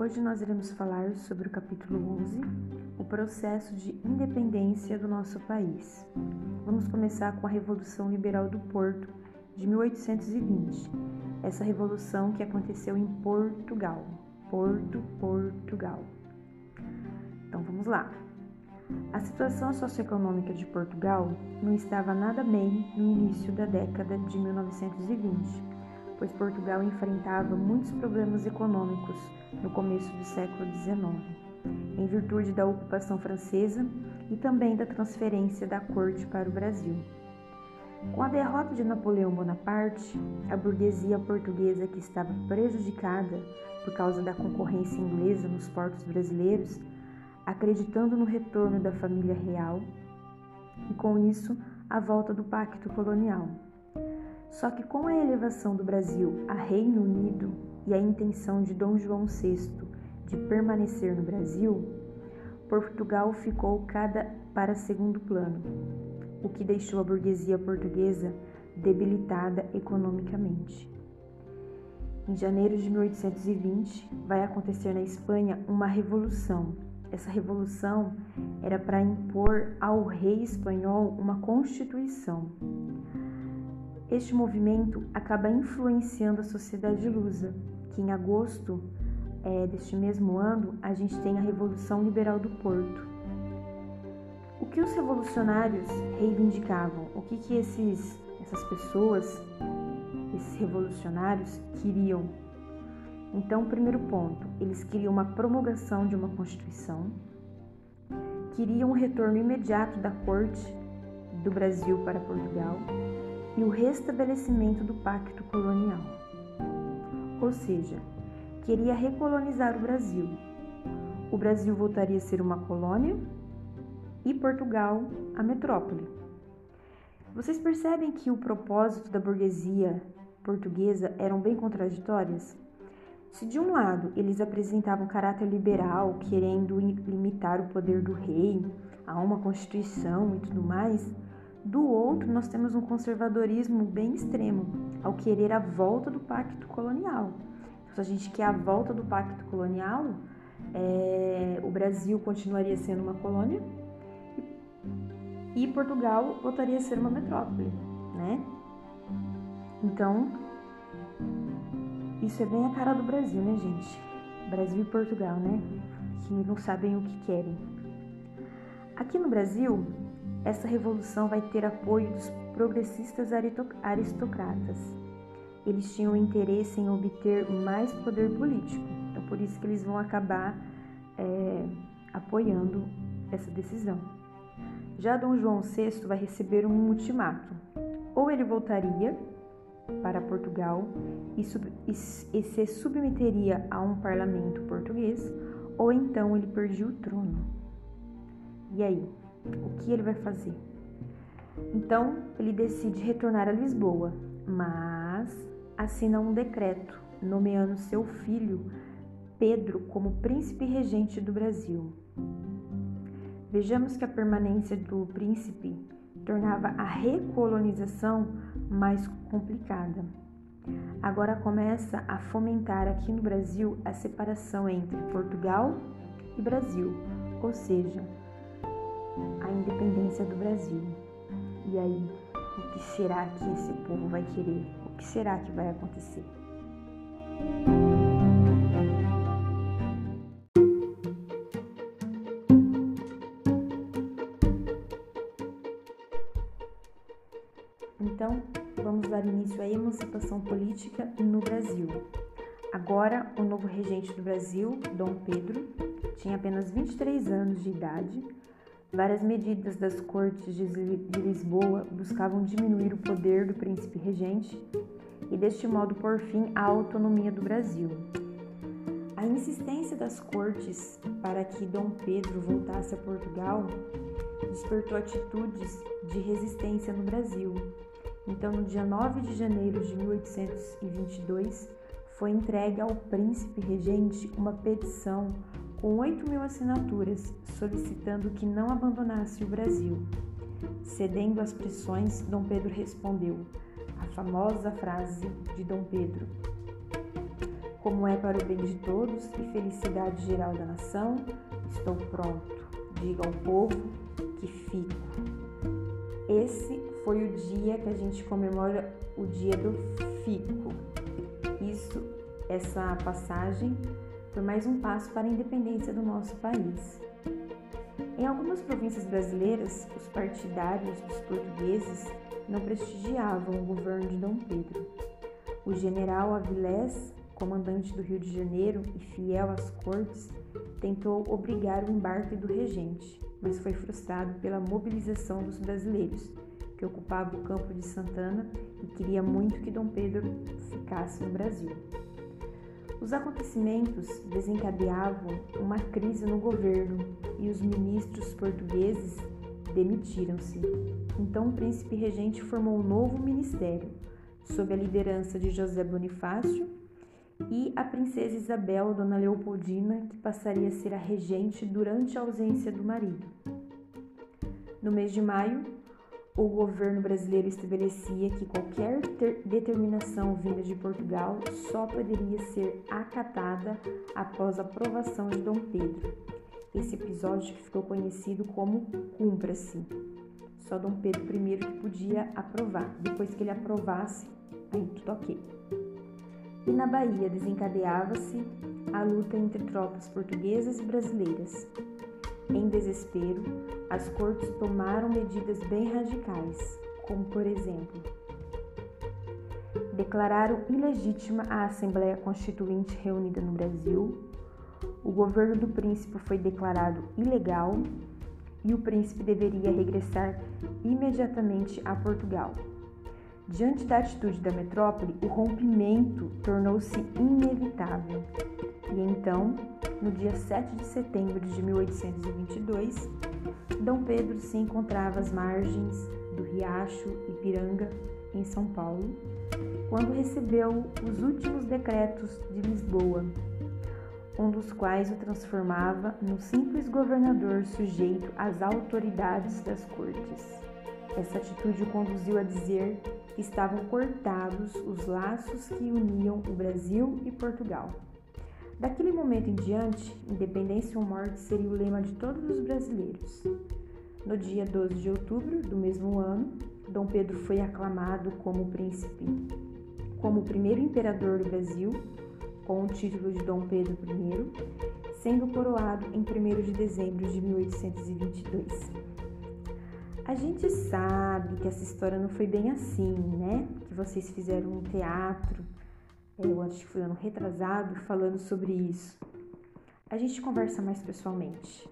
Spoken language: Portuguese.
Hoje nós iremos falar sobre o capítulo 11, o processo de independência do nosso país. Vamos começar com a Revolução Liberal do Porto de 1820. Essa revolução que aconteceu em Portugal. Porto, Portugal. Então vamos lá. A situação socioeconômica de Portugal não estava nada bem no início da década de 1920 pois Portugal enfrentava muitos problemas econômicos no começo do século XIX, em virtude da ocupação francesa e também da transferência da corte para o Brasil. Com a derrota de Napoleão Bonaparte, a burguesia portuguesa que estava prejudicada por causa da concorrência inglesa nos portos brasileiros, acreditando no retorno da família real e com isso a volta do pacto colonial. Só que com a elevação do Brasil a Reino Unido e a intenção de Dom João VI de permanecer no Brasil, Portugal ficou cada para segundo plano, o que deixou a burguesia portuguesa debilitada economicamente. Em janeiro de 1820, vai acontecer na Espanha uma revolução. Essa revolução era para impor ao rei espanhol uma constituição. Este movimento acaba influenciando a sociedade lusa, que em agosto é, deste mesmo ano a gente tem a Revolução Liberal do Porto. O que os revolucionários reivindicavam? O que, que esses, essas pessoas, esses revolucionários, queriam? Então, primeiro ponto, eles queriam uma promulgação de uma Constituição, queriam o retorno imediato da corte do Brasil para Portugal e o restabelecimento do pacto colonial. Ou seja, queria recolonizar o Brasil. O Brasil voltaria a ser uma colônia e Portugal a metrópole. Vocês percebem que o propósito da burguesia portuguesa eram bem contraditórias? Se de um lado eles apresentavam caráter liberal, querendo limitar o poder do rei a uma constituição e tudo mais, do outro, nós temos um conservadorismo bem extremo, ao querer a volta do pacto colonial. Então, se a gente quer a volta do pacto colonial, é, o Brasil continuaria sendo uma colônia e, Portugal voltaria a ser uma metrópole, né? Então, isso é bem a cara do Brasil, né, gente? Brasil e Portugal, né? Que não sabem o que querem. Aqui no Brasil, essa revolução vai ter apoio dos progressistas aristocratas. Eles tinham interesse em obter mais poder político, então por isso que eles vão acabar é, apoiando essa decisão. Já Dom João VI vai receber um ultimato: ou ele voltaria para Portugal e, sub, e, e se submeteria a um parlamento português, ou então ele perdia o trono. E aí? O que ele vai fazer. Então, ele decide retornar a Lisboa, mas assina um decreto nomeando seu filho Pedro como príncipe regente do Brasil. Vejamos que a permanência do príncipe tornava a recolonização mais complicada. Agora começa a fomentar aqui no Brasil a separação entre Portugal e Brasil, ou seja, a independência do Brasil. E aí, o que será que esse povo vai querer? O que será que vai acontecer? Então, vamos dar início à emancipação política no Brasil. Agora, o novo regente do Brasil, Dom Pedro, tinha apenas 23 anos de idade Várias medidas das cortes de Lisboa buscavam diminuir o poder do príncipe regente e, deste modo, por fim à autonomia do Brasil. A insistência das cortes para que Dom Pedro voltasse a Portugal despertou atitudes de resistência no Brasil. Então, no dia 9 de janeiro de 1822, foi entregue ao príncipe regente uma petição com 8 mil assinaturas solicitando que não abandonasse o Brasil. Cedendo às pressões, Dom Pedro respondeu a famosa frase de Dom Pedro: como é para o bem de todos e felicidade geral da nação, estou pronto. Diga ao povo que fico. Esse foi o dia que a gente comemora o dia do fico. Isso, essa passagem foi mais um passo para a independência do nosso país. Em algumas províncias brasileiras, os partidários dos portugueses não prestigiavam o governo de Dom Pedro. O general Avilés, comandante do Rio de Janeiro e fiel às cortes, tentou obrigar o embarque do regente, mas foi frustrado pela mobilização dos brasileiros, que ocupava o campo de Santana e queria muito que Dom Pedro ficasse no Brasil. Os acontecimentos desencadeavam uma crise no governo e os ministros portugueses demitiram-se. Então o príncipe regente formou um novo ministério, sob a liderança de José Bonifácio e a princesa Isabel, Dona Leopoldina, que passaria a ser a regente durante a ausência do marido. No mês de maio, o governo brasileiro estabelecia que qualquer determinação vinda de Portugal só poderia ser acatada após a aprovação de Dom Pedro. Esse episódio que ficou conhecido como Cumpra-se. Só Dom Pedro I que podia aprovar. Depois que ele aprovasse, aí tudo ok. E na Bahia desencadeava-se a luta entre tropas portuguesas e brasileiras. Em desespero, as cortes tomaram medidas bem radicais, como por exemplo, declararam ilegítima a Assembleia Constituinte reunida no Brasil, o governo do príncipe foi declarado ilegal e o príncipe deveria regressar imediatamente a Portugal. Diante da atitude da metrópole, o rompimento tornou-se inevitável. E então, no dia 7 de setembro de 1822, Dom Pedro se encontrava às margens do riacho Ipiranga, em São Paulo, quando recebeu os últimos decretos de Lisboa, um dos quais o transformava num simples governador sujeito às autoridades das cortes. Essa atitude o conduziu a dizer que estavam cortados os laços que uniam o Brasil e Portugal. Daquele momento em diante, independência ou morte seria o lema de todos os brasileiros. No dia 12 de outubro do mesmo ano, Dom Pedro foi aclamado como príncipe, como primeiro imperador do Brasil, com o título de Dom Pedro I, sendo coroado em 1 de dezembro de 1822. A gente sabe que essa história não foi bem assim, né? Que vocês fizeram um teatro, eu acho que foi ano retrasado, falando sobre isso. A gente conversa mais pessoalmente.